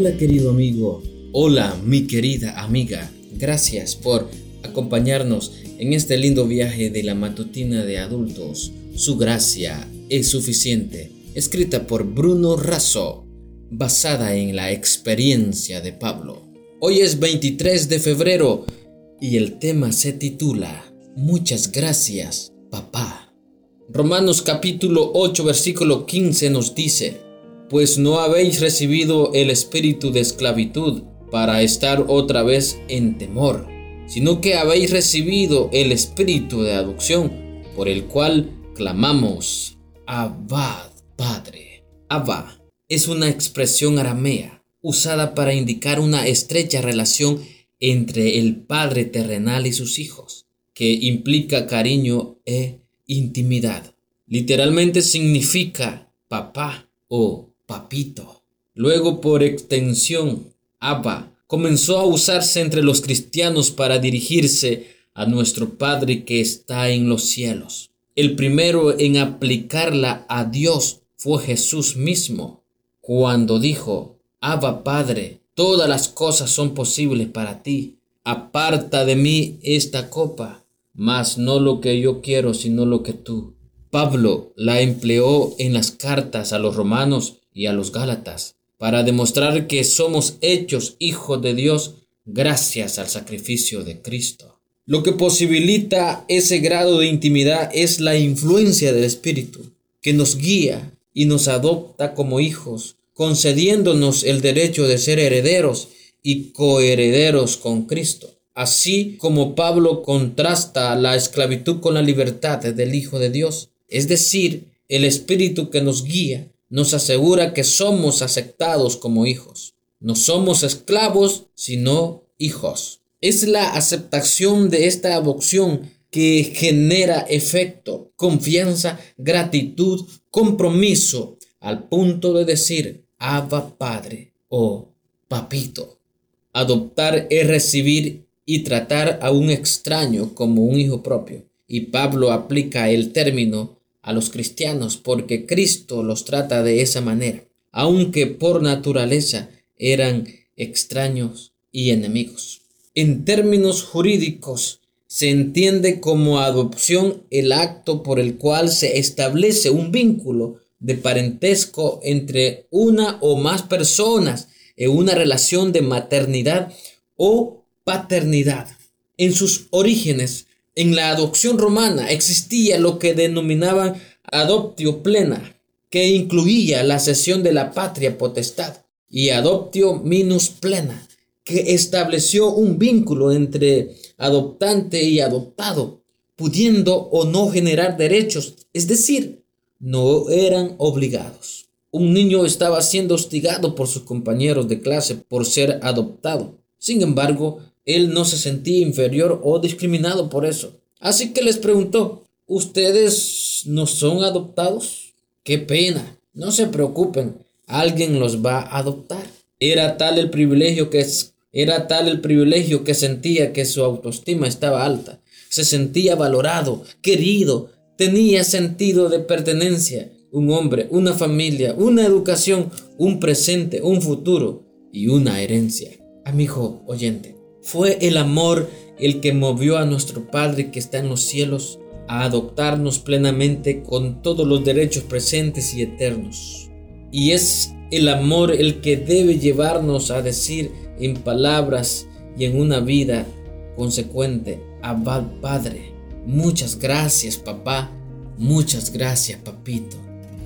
Hola querido amigo, hola mi querida amiga, gracias por acompañarnos en este lindo viaje de la matutina de adultos. Su gracia es suficiente, escrita por Bruno Razo, basada en la experiencia de Pablo. Hoy es 23 de febrero y el tema se titula Muchas gracias, papá. Romanos capítulo 8 versículo 15 nos dice, Pues no habéis recibido el espíritu de esclavitud para estar otra vez en temor, sino que habéis recibido el espíritu de adopción, por el cual clamamos, Abad, Padre. Abba es una expresión aramea usada para indicar una estrecha relación entre el Padre terrenal y sus hijos, que implica cariño e intimidad. Literalmente significa papá o papito. Luego, por extensión, Abba comenzó a usarse entre los cristianos para dirigirse a nuestro Padre que está en los cielos. El primero en aplicarla a Dios fue Jesús mismo, cuando dijo, Abba Padre, todas las cosas son posibles para ti. Aparta de mí esta copa, mas no lo que yo quiero, sino lo que tú. Pablo la empleó en las cartas a los romanos y a los gálatas para demostrar que somos hechos hijos de Dios gracias al sacrificio de Cristo. Lo que posibilita ese grado de intimidad es la influencia del Espíritu, que nos guía y nos adopta como hijos, concediéndonos el derecho de ser herederos y coherederos con Cristo. Así como Pablo contrasta la esclavitud con la libertad del Hijo de Dios, es decir, el Espíritu que nos guía, nos asegura que somos aceptados como hijos. No somos esclavos, sino hijos. Es la aceptación de esta adopción que genera efecto, confianza, gratitud, compromiso, al punto de decir, Abba Padre o Papito. Adoptar es recibir y tratar a un extraño como un hijo propio. Y Pablo aplica el término a los cristianos porque Cristo los trata de esa manera, aunque por naturaleza eran extraños y enemigos. En términos jurídicos, se entiende como adopción el acto por el cual se establece un vínculo de parentesco entre una o más personas en una relación de maternidad o paternidad. En sus orígenes, en la adopción romana existía lo que denominaban adoptio plena, que incluía la cesión de la patria potestad, y adoptio minus plena, que estableció un vínculo entre adoptante y adoptado, pudiendo o no generar derechos, es decir, no eran obligados. Un niño estaba siendo hostigado por sus compañeros de clase por ser adoptado. Sin embargo, él no se sentía inferior o discriminado por eso. Así que les preguntó, ¿ustedes no son adoptados? Qué pena, no se preocupen, alguien los va a adoptar. Era tal el privilegio que era tal el privilegio que sentía que su autoestima estaba alta. Se sentía valorado, querido, tenía sentido de pertenencia. Un hombre, una familia, una educación, un presente, un futuro y una herencia. Amigo oyente, fue el amor el que movió a nuestro Padre que está en los cielos a adoptarnos plenamente con todos los derechos presentes y eternos. Y es el amor el que debe llevarnos a decir en palabras y en una vida consecuente. Abad Padre, muchas gracias papá, muchas gracias papito.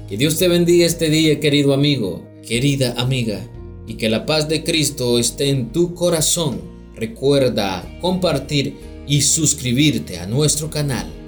Que Dios te bendiga este día querido amigo, querida amiga, y que la paz de Cristo esté en tu corazón. Recuerda compartir y suscribirte a nuestro canal